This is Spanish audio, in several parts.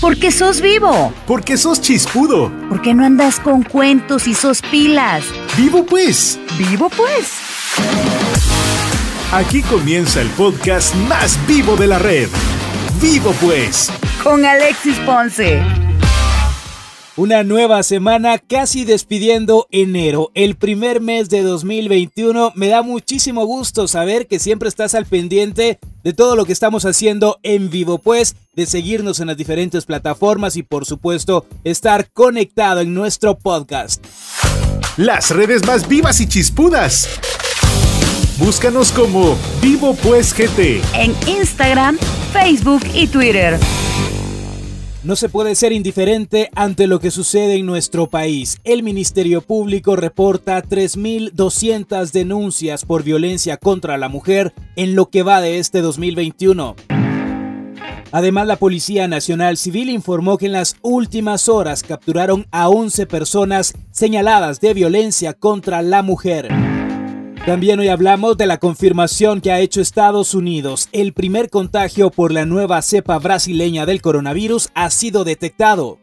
Porque sos vivo. Porque sos chispudo. Porque no andas con cuentos y sos pilas. Vivo pues. Vivo pues. Aquí comienza el podcast más vivo de la red. Vivo pues. Con Alexis Ponce. Una nueva semana casi despidiendo enero, el primer mes de 2021. Me da muchísimo gusto saber que siempre estás al pendiente de todo lo que estamos haciendo en vivo, pues de seguirnos en las diferentes plataformas y por supuesto estar conectado en nuestro podcast. Las redes más vivas y chispudas. Búscanos como Vivo Pues GT en Instagram, Facebook y Twitter. No se puede ser indiferente ante lo que sucede en nuestro país. El Ministerio Público reporta 3.200 denuncias por violencia contra la mujer en lo que va de este 2021. Además, la Policía Nacional Civil informó que en las últimas horas capturaron a 11 personas señaladas de violencia contra la mujer. También hoy hablamos de la confirmación que ha hecho Estados Unidos. El primer contagio por la nueva cepa brasileña del coronavirus ha sido detectado.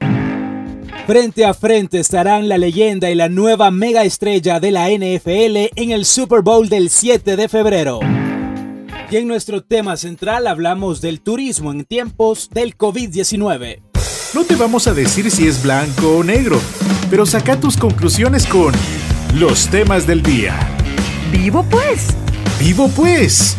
Frente a frente estarán la leyenda y la nueva mega estrella de la NFL en el Super Bowl del 7 de febrero. Y en nuestro tema central hablamos del turismo en tiempos del COVID-19. No te vamos a decir si es blanco o negro, pero saca tus conclusiones con los temas del día. Vivo pues. Vivo pues.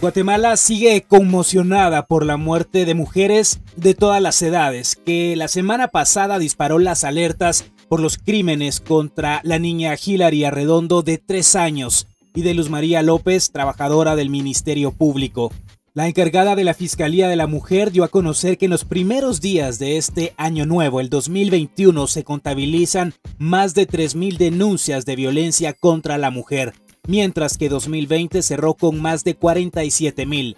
Guatemala sigue conmocionada por la muerte de mujeres de todas las edades, que la semana pasada disparó las alertas por los crímenes contra la niña Hilary Arredondo de tres años y de Luz María López, trabajadora del Ministerio Público. La encargada de la Fiscalía de la Mujer dio a conocer que en los primeros días de este año nuevo, el 2021, se contabilizan más de 3.000 denuncias de violencia contra la mujer, mientras que 2020 cerró con más de 47.000.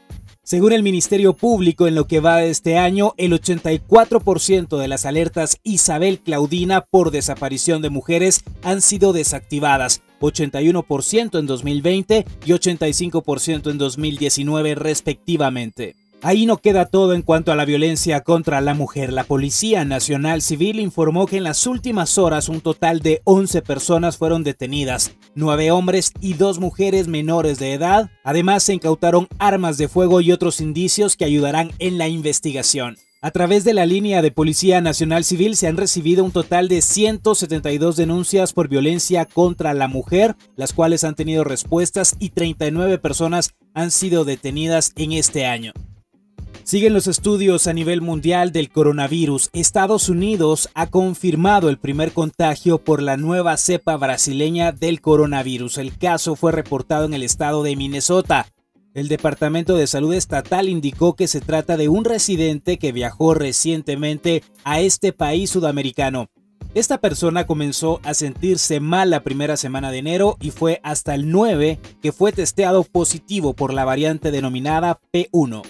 Según el Ministerio Público, en lo que va de este año, el 84% de las alertas Isabel Claudina por desaparición de mujeres han sido desactivadas, 81% en 2020 y 85% en 2019 respectivamente. Ahí no queda todo en cuanto a la violencia contra la mujer. La Policía Nacional Civil informó que en las últimas horas un total de 11 personas fueron detenidas, 9 hombres y 2 mujeres menores de edad. Además se incautaron armas de fuego y otros indicios que ayudarán en la investigación. A través de la línea de Policía Nacional Civil se han recibido un total de 172 denuncias por violencia contra la mujer, las cuales han tenido respuestas y 39 personas han sido detenidas en este año. Siguen los estudios a nivel mundial del coronavirus. Estados Unidos ha confirmado el primer contagio por la nueva cepa brasileña del coronavirus. El caso fue reportado en el estado de Minnesota. El Departamento de Salud Estatal indicó que se trata de un residente que viajó recientemente a este país sudamericano. Esta persona comenzó a sentirse mal la primera semana de enero y fue hasta el 9 que fue testeado positivo por la variante denominada P1.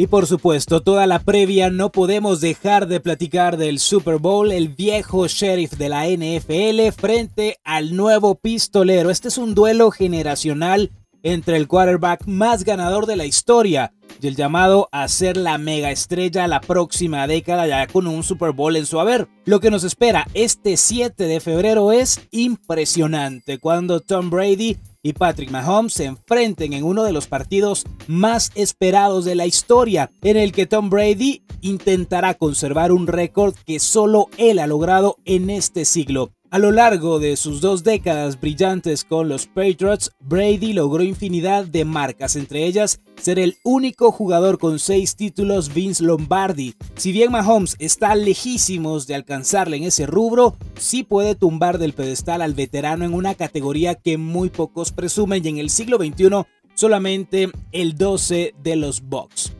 Y por supuesto, toda la previa no podemos dejar de platicar del Super Bowl, el viejo sheriff de la NFL frente al nuevo pistolero. Este es un duelo generacional entre el quarterback más ganador de la historia y el llamado a ser la mega estrella la próxima década ya con un Super Bowl en su haber. Lo que nos espera este 7 de febrero es impresionante cuando Tom Brady y Patrick Mahomes se enfrenten en uno de los partidos más esperados de la historia, en el que Tom Brady intentará conservar un récord que solo él ha logrado en este siglo. A lo largo de sus dos décadas brillantes con los Patriots, Brady logró infinidad de marcas, entre ellas ser el único jugador con seis títulos Vince Lombardi. Si bien Mahomes está lejísimos de alcanzarle en ese rubro, sí puede tumbar del pedestal al veterano en una categoría que muy pocos presumen y en el siglo XXI solamente el 12 de los Bucks.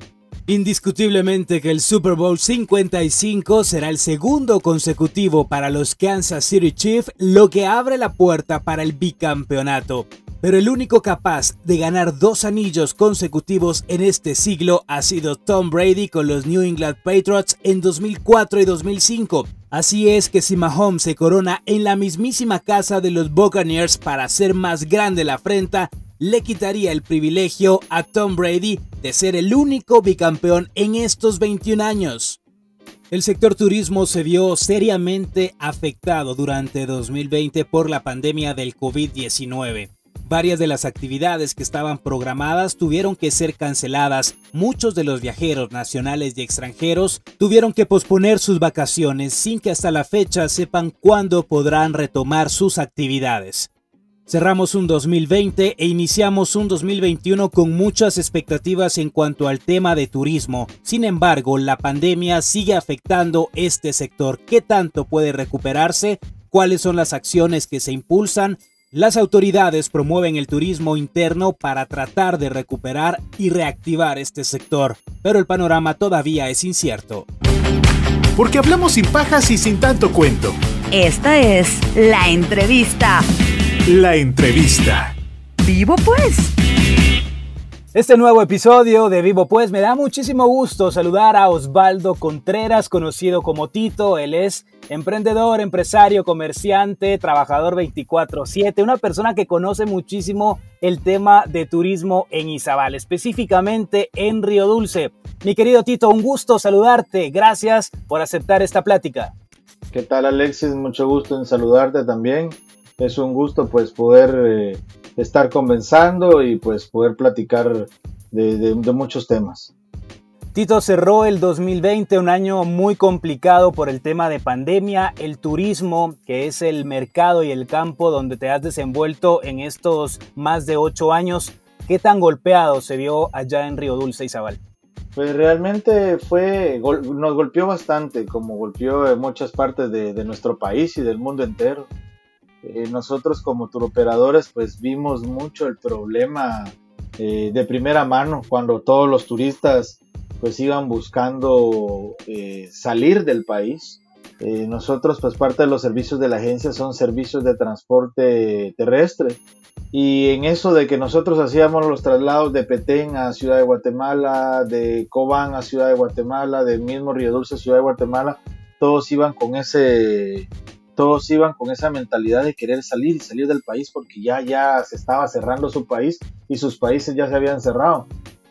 Indiscutiblemente que el Super Bowl 55 será el segundo consecutivo para los Kansas City Chiefs, lo que abre la puerta para el bicampeonato. Pero el único capaz de ganar dos anillos consecutivos en este siglo ha sido Tom Brady con los New England Patriots en 2004 y 2005. Así es que si Mahomes se corona en la mismísima casa de los Buccaneers para hacer más grande la afrenta, le quitaría el privilegio a Tom Brady de ser el único bicampeón en estos 21 años. El sector turismo se vio seriamente afectado durante 2020 por la pandemia del COVID-19. Varias de las actividades que estaban programadas tuvieron que ser canceladas. Muchos de los viajeros nacionales y extranjeros tuvieron que posponer sus vacaciones sin que hasta la fecha sepan cuándo podrán retomar sus actividades. Cerramos un 2020 e iniciamos un 2021 con muchas expectativas en cuanto al tema de turismo. Sin embargo, la pandemia sigue afectando este sector. ¿Qué tanto puede recuperarse? ¿Cuáles son las acciones que se impulsan? Las autoridades promueven el turismo interno para tratar de recuperar y reactivar este sector, pero el panorama todavía es incierto. Porque hablamos sin pajas y sin tanto cuento. Esta es la entrevista. La entrevista. Vivo pues. Este nuevo episodio de Vivo Pues me da muchísimo gusto saludar a Osvaldo Contreras, conocido como Tito. Él es emprendedor, empresario, comerciante, trabajador 24/7, una persona que conoce muchísimo el tema de turismo en Izabal, específicamente en Río Dulce. Mi querido Tito, un gusto saludarte. Gracias por aceptar esta plática. ¿Qué tal Alexis? Mucho gusto en saludarte también. Es un gusto pues poder... Eh, estar conversando y pues poder platicar de, muchos temas. Tito cerró el 2020, un año muy complicado por el tema de pandemia, el turismo, que es el mercado y el campo donde te has desenvuelto en estos más de ocho años. ¿Qué tan golpeado se vio allá en Río Dulce, Izabal? Pues realmente fue, nos golpeó bastante, como golpeó en muchas partes de, de nuestro país y del mundo entero. Eh, nosotros como turoperadores pues vimos mucho el problema eh, de primera mano cuando todos los turistas pues iban buscando eh, salir del país. nosotros pues parte de los servicios de la agencia son servicios de transporte terrestre y en eso de que nosotros hacíamos los traslados de Petén a Ciudad de Guatemala, de Cobán a Ciudad de Guatemala, del mismo Río Dulce a Ciudad de Guatemala, todos iban con ese todos iban con esa mentalidad de querer salir y salir del país porque ya, ya se estaba cerrando su país y sus países ya se habían cerrado.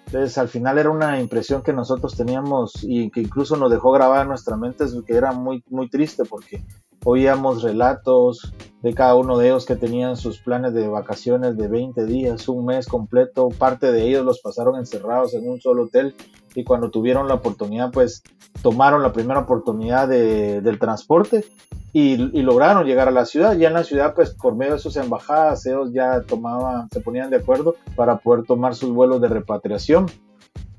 Entonces al final era una impresión que nosotros teníamos y que incluso nos dejó grabada en nuestra mente que era muy, muy triste porque oíamos relatos de cada uno de ellos que tenían sus planes de vacaciones de 20 días, un mes completo, parte de ellos los pasaron encerrados en un solo hotel y cuando tuvieron la oportunidad pues tomaron la primera oportunidad del transporte y, lograron llegar a la ciudad. Ya en la ciudad, pues por medio de sus embajadas, ellos ya tomaban, se ponían de acuerdo para poder tomar sus vuelos de repatriación.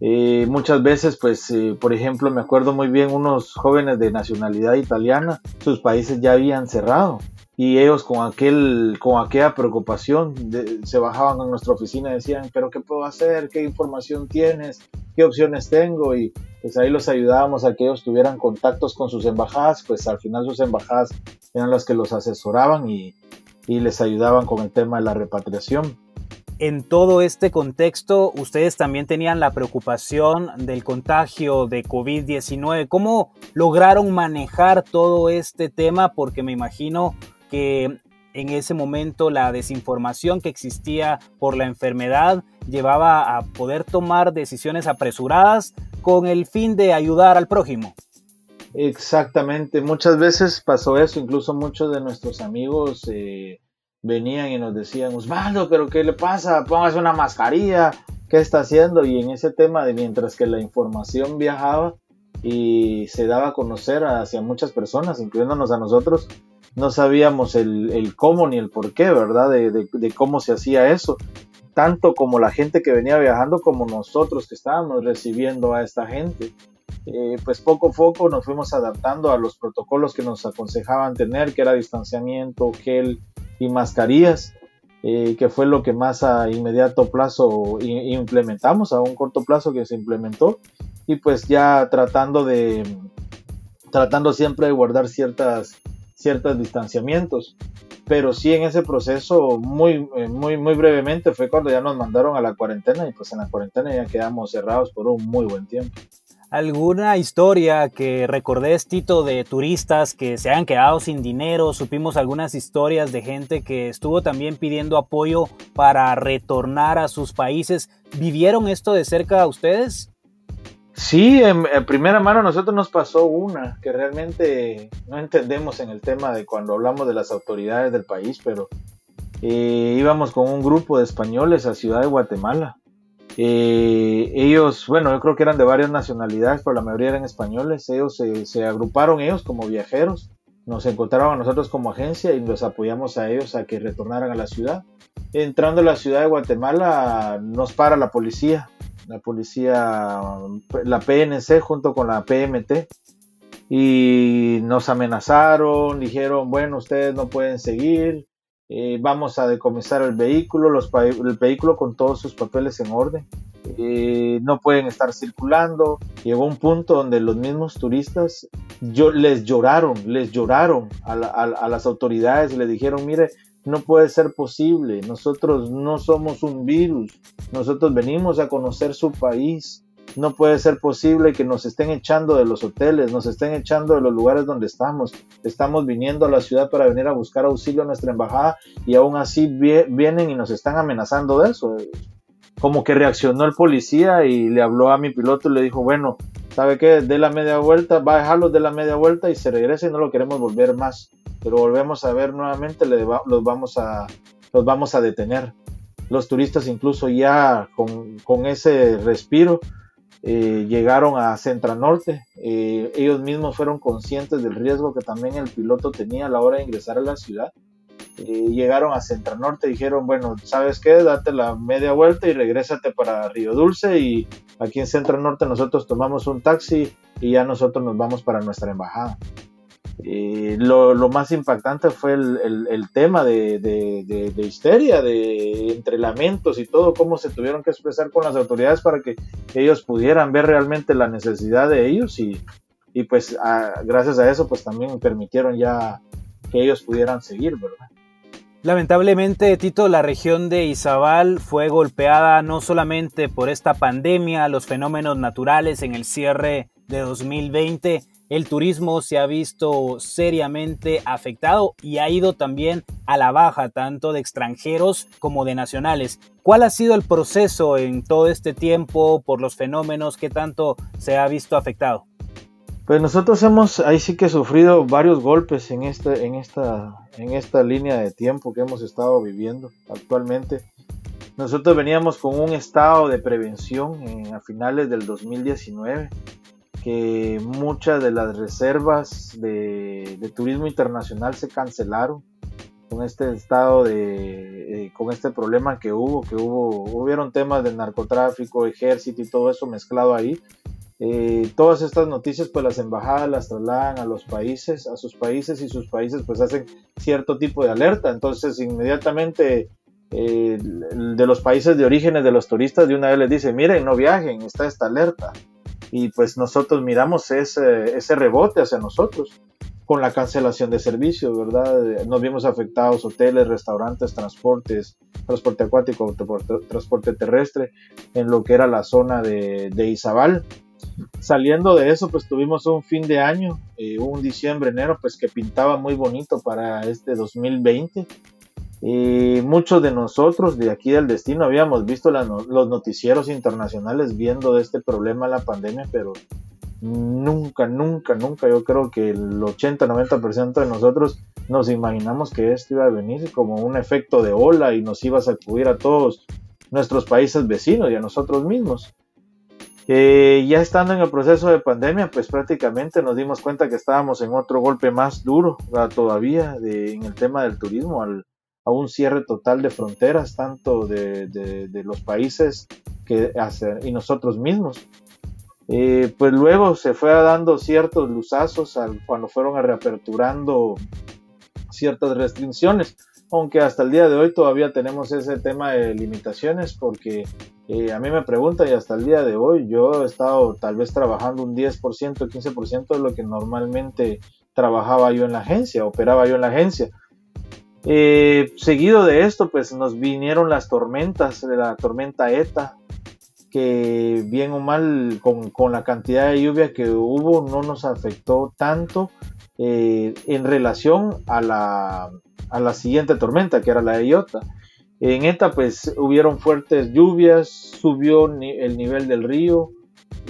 Eh, muchas veces, pues, eh, por ejemplo, me acuerdo muy bien unos jóvenes de nacionalidad italiana, sus países ya habían cerrado y ellos con aquel con aquella preocupación se bajaban a nuestra oficina y decían pero qué puedo hacer qué información tienes qué opciones tengo y pues ahí los ayudábamos a que ellos tuvieran contactos con sus embajadas pues al final sus embajadas eran las que los asesoraban y, y les ayudaban con el tema de la repatriación en todo este contexto, ustedes también tenían la preocupación del contagio de COVID-19. ¿Cómo lograron manejar todo este tema? Porque me imagino que en ese momento la desinformación que existía por la enfermedad llevaba a poder tomar decisiones apresuradas con el fin de ayudar al prójimo. Exactamente, muchas veces pasó eso, incluso muchos de nuestros amigos eh, venían y nos decían, Osvaldo, pero ¿qué le pasa? Póngase una mascarilla, ¿qué está haciendo? Y en ese tema de mientras que la información viajaba y se daba a conocer hacia muchas personas, incluyéndonos a nosotros, no sabíamos el, cómo ni el por qué, ¿verdad? De, cómo se hacía eso. Tanto como la gente que venía viajando como nosotros que estábamos recibiendo a esta gente. Eh, pues poco a poco nos fuimos adaptando a los protocolos que nos aconsejaban tener, que era distanciamiento, gel y mascarillas, eh, que fue lo que más a inmediato plazo implementamos, a un corto plazo que se implementó, y pues ya tratando de, tratando siempre de guardar ciertas ciertos distanciamientos. Pero sí en ese proceso, muy, eh, muy, muy brevemente, fue cuando ya nos mandaron a la cuarentena y pues en la cuarentena ya quedamos cerrados por un muy buen tiempo. ¿Alguna historia que recordés, Tito, de turistas que se han quedado sin dinero? Supimos algunas historias de gente que estuvo también pidiendo apoyo para retornar a sus países. ¿Vivieron esto de cerca a ustedes? Sí, en, primera mano a nosotros nos pasó una que realmente no entendemos en el tema de cuando hablamos de las autoridades del país, pero eh, íbamos con un grupo de españoles a Ciudad de Guatemala eh, ellos, bueno, yo creo que eran de varias nacionalidades, pero la mayoría eran españoles. Ellos se, agruparon ellos como viajeros, nos encontraron a nosotros como agencia y los apoyamos a ellos a que retornaran a la ciudad. Entrando a la ciudad de Guatemala nos para la policía, la policía, la PNC junto con la PMT y nos amenazaron, dijeron, bueno, ustedes no pueden seguir, eh, vamos a decomisar el vehículo, el vehículo con todos sus papeles en orden. Eh, no pueden estar circulando. Llegó un punto donde los mismos turistas yo, les lloraron, les lloraron a, a las autoridades y les dijeron, mire, no puede ser posible, nosotros no somos un virus, nosotros venimos a conocer su país, no puede ser posible que nos estén echando de los hoteles, nos estén echando de los lugares donde estamos. Estamos viniendo a la ciudad para venir a buscar auxilio a nuestra embajada y aún así vienen y nos están amenazando de eso. Como que reaccionó el policía y le habló a mi piloto y le dijo, bueno, ¿sabe qué? De la media vuelta, va a dejarlos de la media vuelta y se regresa y no lo queremos volver más. Pero volvemos a ver nuevamente, los, vamos a, los vamos a detener. Los turistas incluso ya con, con ese respiro eh, llegaron a Centra Norte. Eh, ellos mismos fueron conscientes del riesgo que también el piloto tenía a la hora de ingresar a la ciudad. Eh, llegaron a Centra Norte y dijeron, bueno, ¿sabes qué? Date la media vuelta y regrésate para Río Dulce y aquí en Centra Norte nosotros tomamos un taxi y ya nosotros nos vamos para nuestra embajada. Eh, lo, más impactante fue el, tema de, histeria, de entre lamentos y todo, cómo se tuvieron que expresar con las autoridades para que ellos pudieran ver realmente la necesidad de ellos y, pues gracias a eso pues también permitieron ya que ellos pudieran seguir, ¿verdad? Lamentablemente, Tito, la región de Izabal fue golpeada no solamente por esta pandemia, los fenómenos naturales en el cierre de 2020, el turismo se ha visto seriamente afectado y ha ido también a la baja, tanto de extranjeros como de nacionales. ¿Cuál ha sido el proceso en todo este tiempo por los fenómenos que tanto se ha visto afectado? Pues nosotros hemos ahí sí que sufrido varios golpes en esta, en esta, en esta línea de tiempo que hemos estado viviendo actualmente. Nosotros veníamos con un estado de prevención en, a finales del 2019 que muchas de las reservas de, turismo internacional se cancelaron con este estado de eh, con este problema que hubo que hubo hubieron temas de narcotráfico ejército y todo eso mezclado ahí. Eh, todas estas noticias pues las embajadas las trasladan a los países a sus países y sus países pues hacen cierto tipo de alerta. Entonces inmediatamente eh, de los países de orígenes de los turistas de una vez les dice miren no viajen está esta alerta y pues nosotros miramos ese, ese rebote hacia nosotros con la cancelación de servicios, ¿verdad? Nos vimos afectados hoteles, restaurantes, transportes, transporte acuático, transporte terrestre, en lo que era la zona de, de Izabal. Saliendo de eso, pues tuvimos un fin de año, eh, un diciembre, enero, pues que pintaba muy bonito para este 2020 y muchos de nosotros de aquí del destino habíamos visto los noticieros internacionales viendo este problema la pandemia, pero nunca, nunca, nunca, yo creo que el 80-90% de nosotros nos imaginamos que esto iba a venir como un efecto de ola y nos iba a sacudir a todos nuestros países vecinos y a nosotros mismos. Eh, ya estando en el proceso de pandemia, pues prácticamente nos dimos cuenta que estábamos en otro golpe más duro todavía en el tema del turismo, al, a un cierre total de fronteras, tanto de, los países que y nosotros mismos. Eh, pues luego se fue dando ciertos luzazos al, cuando fueron reaperturando ciertas restricciones, aunque hasta el día de hoy todavía tenemos ese tema de limitaciones porque eh, a mí me preguntan y hasta el día de hoy yo he estado tal vez trabajando un 10%, 15% de lo que normalmente trabajaba yo en la agencia, operaba yo en la agencia. Eh, seguido de esto, pues nos vinieron las tormentas, de la tormenta ETA, que bien o mal con, la cantidad de lluvia que hubo no nos afectó tanto eh, en relación a la, a la siguiente tormenta que era la de Iota. En esta pues hubieron fuertes lluvias, subió el nivel del río,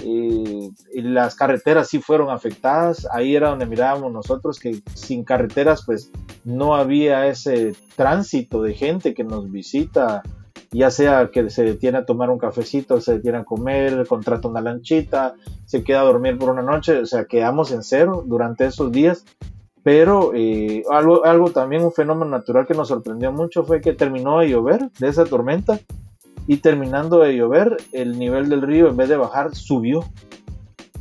y las carreteras sí fueron afectadas, ahí era donde mirábamos nosotros que sin carreteras pues no había ese tránsito de gente que nos visita, ya sea que se detiene a tomar un cafecito, se detiene a comer, contrata una lanchita, se queda a dormir por una noche, o sea, quedamos en cero durante esos días. Pero eh, algo, algo también, un fenómeno natural que nos sorprendió mucho fue que terminó de llover de esa tormenta y terminando de llover, el nivel del río en vez de bajar subió.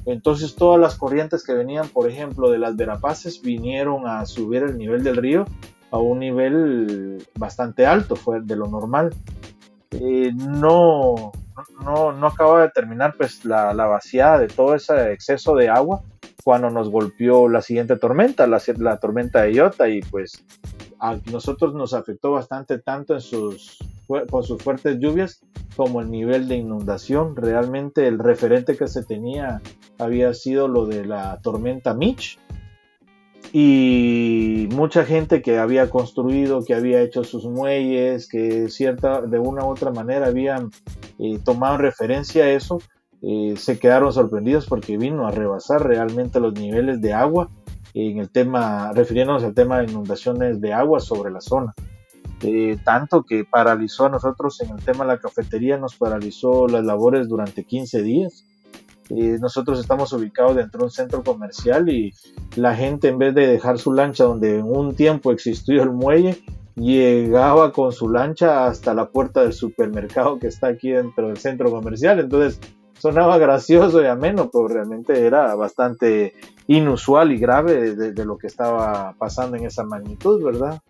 Entonces todas las corrientes que venían, por ejemplo, de las Verapaces, vinieron a subir el nivel del río a un nivel bastante alto, fue de lo normal. Eh, no, no, no acaba de terminar pues la, la vaciada de todo ese exceso de agua cuando nos golpeó la siguiente tormenta, la, la tormenta de Iota, y pues a nosotros nos afectó bastante tanto en sus, con sus fuertes lluvias como el nivel de inundación. Realmente el referente que se tenía había sido lo de la tormenta Mitch. Y mucha gente que había construido, que había hecho sus muelles, que cierta, de una u otra manera habían eh, tomado referencia a eso, eh, se quedaron sorprendidos porque vino a rebasar realmente los niveles de agua en el tema, refiriéndonos al tema de inundaciones de agua sobre la zona. Eh, tanto que paralizó a nosotros en el tema de la cafetería, nos paralizó las labores durante 15 días. Eh, nosotros estamos ubicados dentro de un centro comercial y la gente en vez de dejar su lancha donde en un tiempo existió el muelle, llegaba con su lancha hasta la puerta del supermercado que está aquí dentro del centro comercial. Entonces sonaba gracioso y ameno, pero realmente era bastante inusual y grave de, lo que estaba pasando en esa magnitud, ¿verdad?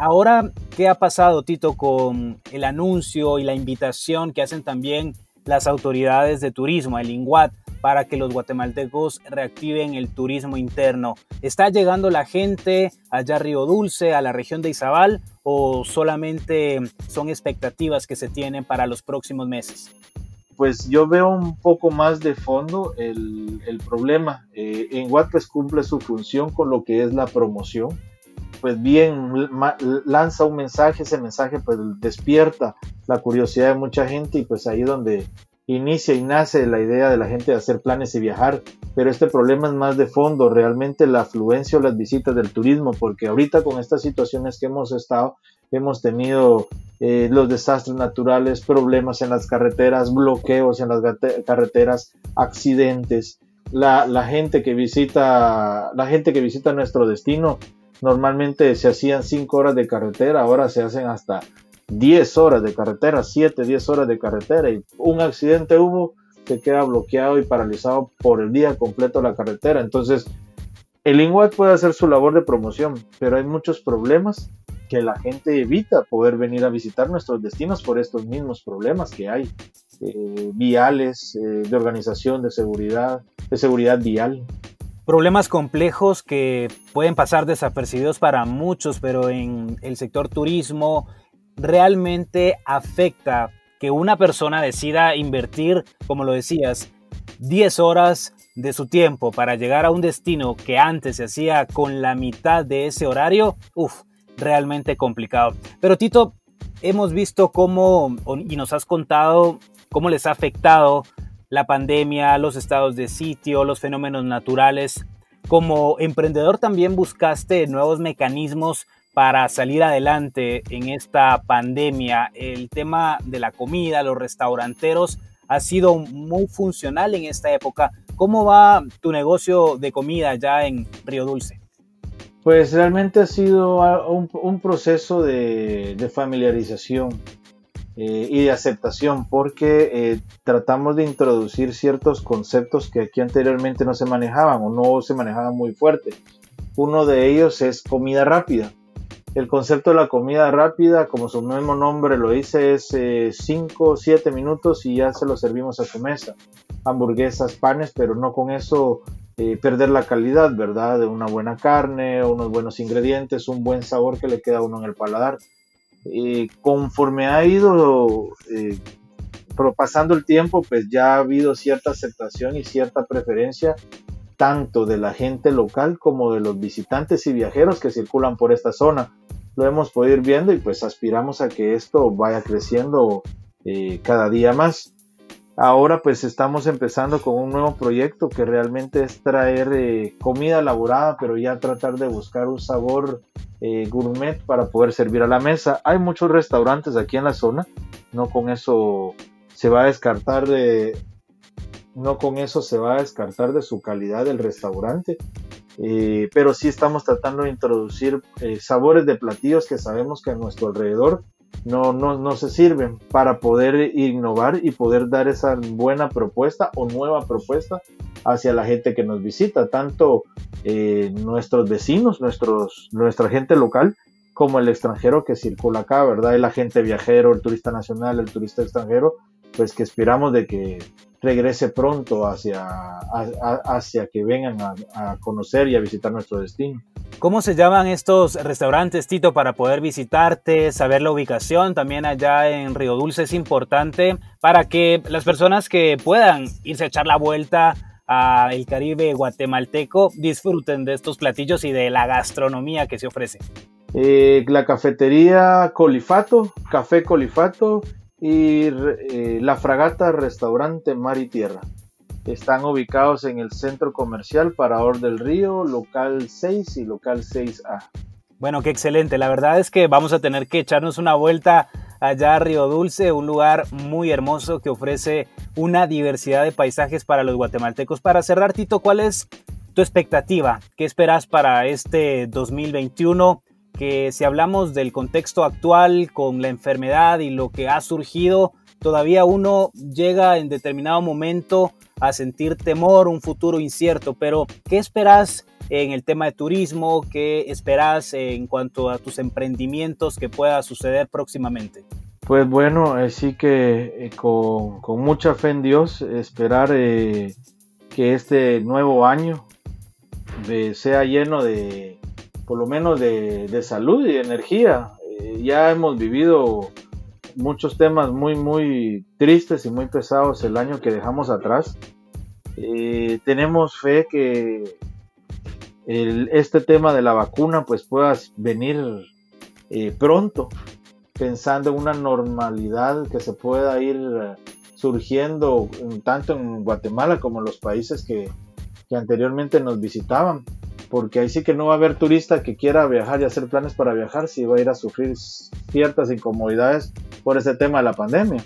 Ahora, ¿qué ha pasado, Tito, con el anuncio y la invitación que hacen también las autoridades de turismo, el INGUAT, para que los guatemaltecos reactiven el turismo interno? ¿Está llegando la gente allá a Río Dulce, a la región de Izabal, o solamente son expectativas que se tienen para los próximos meses? pues yo veo un poco más de fondo el, problema. Eh, en WordPress cumple su función con lo que es la promoción. Pues bien, lanza un mensaje, ese mensaje pues despierta la curiosidad de mucha gente y pues ahí donde inicia y nace la idea de la gente de hacer planes y viajar. Pero este problema es más de fondo, realmente la afluencia o las visitas del turismo, porque ahorita con estas situaciones que hemos estado, hemos tenido eh, los desastres naturales, problemas en las carreteras, bloqueos en las carreteras, accidentes. La, gente que visita, la gente que visita nuestro destino, normalmente se hacían 5 horas de carretera, ahora se hacen hasta 10 horas de carretera, 7, 10 horas de carretera y un accidente hubo, se queda bloqueado y paralizado por el día completo la carretera. Entonces, el INWAT puede hacer su labor de promoción, pero hay muchos problemas que la gente evita poder venir a visitar nuestros destinos por estos mismos problemas que hay, eh, viales, eh, de organización, de seguridad, de seguridad vial. Problemas complejos que pueden pasar desapercibidos para muchos, pero en el sector turismo realmente afecta que una persona decida invertir, como lo decías, 10 horas de su tiempo para llegar a un destino que antes se hacía con la mitad de ese horario, uff, realmente complicado. Pero Tito, hemos visto cómo, y nos has contado cómo les ha afectado la pandemia, los estados de sitio, los fenómenos naturales. Como emprendedor también buscaste nuevos mecanismos para salir adelante en esta pandemia. El tema de la comida, los restauranteros, ha sido muy funcional en esta época. ¿Cómo va tu negocio de comida ya en Río Dulce? Pues realmente ha sido un, proceso de, familiarización eh, y de aceptación porque eh, tratamos de introducir ciertos conceptos que aquí anteriormente no se manejaban o no se manejaban muy fuerte. Uno de ellos es comida rápida. El concepto de la comida rápida, como su mismo nombre lo dice, es 5 o 7 minutos y ya se lo servimos a su mesa. Hamburguesas, panes, pero no con eso eh, perder la calidad, ¿verdad? De una buena carne, unos buenos ingredientes, un buen sabor que le queda a uno en el paladar. Y conforme ha ido eh, pasando el tiempo, pues ya ha habido cierta aceptación y cierta preferencia tanto de la gente local como de los visitantes y viajeros que circulan por esta zona. Lo hemos podido ir viendo y pues aspiramos a que esto vaya creciendo eh, cada día más. Ahora pues estamos empezando con un nuevo proyecto que realmente es traer eh, comida elaborada, pero ya tratar de buscar un sabor eh, gourmet para poder servir a la mesa. Hay muchos restaurantes aquí en la zona, no con eso se va a descartar de no con eso se va a descartar de su calidad del restaurante, eh, pero sí estamos tratando de introducir sabores de platillos que sabemos que a nuestro alrededor no, no, se sirven para poder innovar y poder dar esa buena propuesta o nueva propuesta hacia la gente que nos visita, tanto eh, nuestros vecinos, nuestros, nuestra gente local, como el extranjero que circula acá, ¿verdad? El agente viajero, el turista nacional, el turista extranjero, pues que esperamos de que regrese pronto hacia, hacia que vengan a conocer y a visitar nuestro destino. ¿Cómo se llaman estos restaurantes, Tito, para poder visitarte, saber la ubicación? También allá en Río Dulce es importante para que las personas que puedan irse a echar la vuelta al Caribe guatemalteco disfruten de estos platillos y de la gastronomía que se ofrece. Eh, la cafetería Colifato, Café Colifato y eh, la fragata Restaurante Mar y Tierra. Están ubicados en el centro comercial Parador del Río, local 6 y local 6A. Bueno, qué excelente. La verdad es que vamos a tener que echarnos una vuelta allá a Río Dulce, un lugar muy hermoso que ofrece una diversidad de paisajes para los guatemaltecos. Para cerrar, Tito, ¿cuál es tu expectativa? ¿Qué esperas para este 2021? Que si hablamos del contexto actual con la enfermedad y lo que ha surgido, todavía uno llega en determinado momento a sentir temor, un futuro incierto, pero ¿qué esperas en el tema de turismo? ¿Qué esperas en cuanto a tus emprendimientos que pueda suceder próximamente? Pues bueno, así que eh, con, mucha fe en Dios, esperar eh, que este nuevo año sea lleno de, por lo menos de, salud y energía. Eh, ya hemos vivido muchos temas muy, muy tristes y muy pesados el año que dejamos atrás. Eh, tenemos fe que este tema de la vacuna pues pueda venir eh, pronto, pensando en una normalidad que se pueda ir surgiendo tanto en Guatemala como en los países que, que anteriormente nos visitaban porque ahí sí que no va a haber turista que quiera viajar y hacer planes para viajar si va a ir a sufrir ciertas incomodidades por ese tema de la pandemia.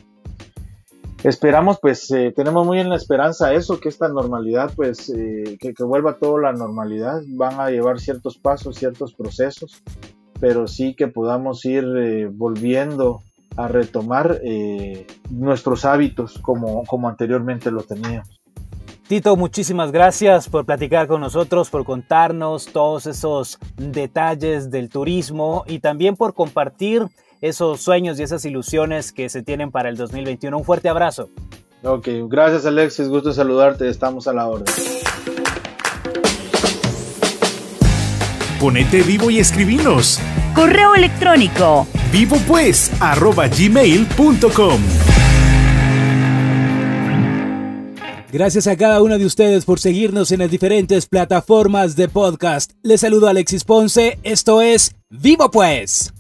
Esperamos, pues eh, tenemos muy en la esperanza eso, que esta normalidad, pues eh, que, vuelva toda la normalidad, van a llevar ciertos pasos, ciertos procesos, pero sí que podamos ir eh, volviendo a retomar nuestros hábitos como, como anteriormente lo teníamos. Tito, muchísimas gracias por platicar con nosotros, por contarnos todos esos detalles del turismo y también por compartir esos sueños y esas ilusiones que se tienen para el 2021. Un fuerte abrazo. Ok, gracias Alexis, gusto saludarte, estamos a la orden. Ponete vivo y escribinos. Correo electrónico. Vivo pues, arroba gmail.com. Gracias a cada uno de ustedes por seguirnos en las diferentes plataformas de podcast. Les saludo Alexis Ponce, esto es Vivo pues.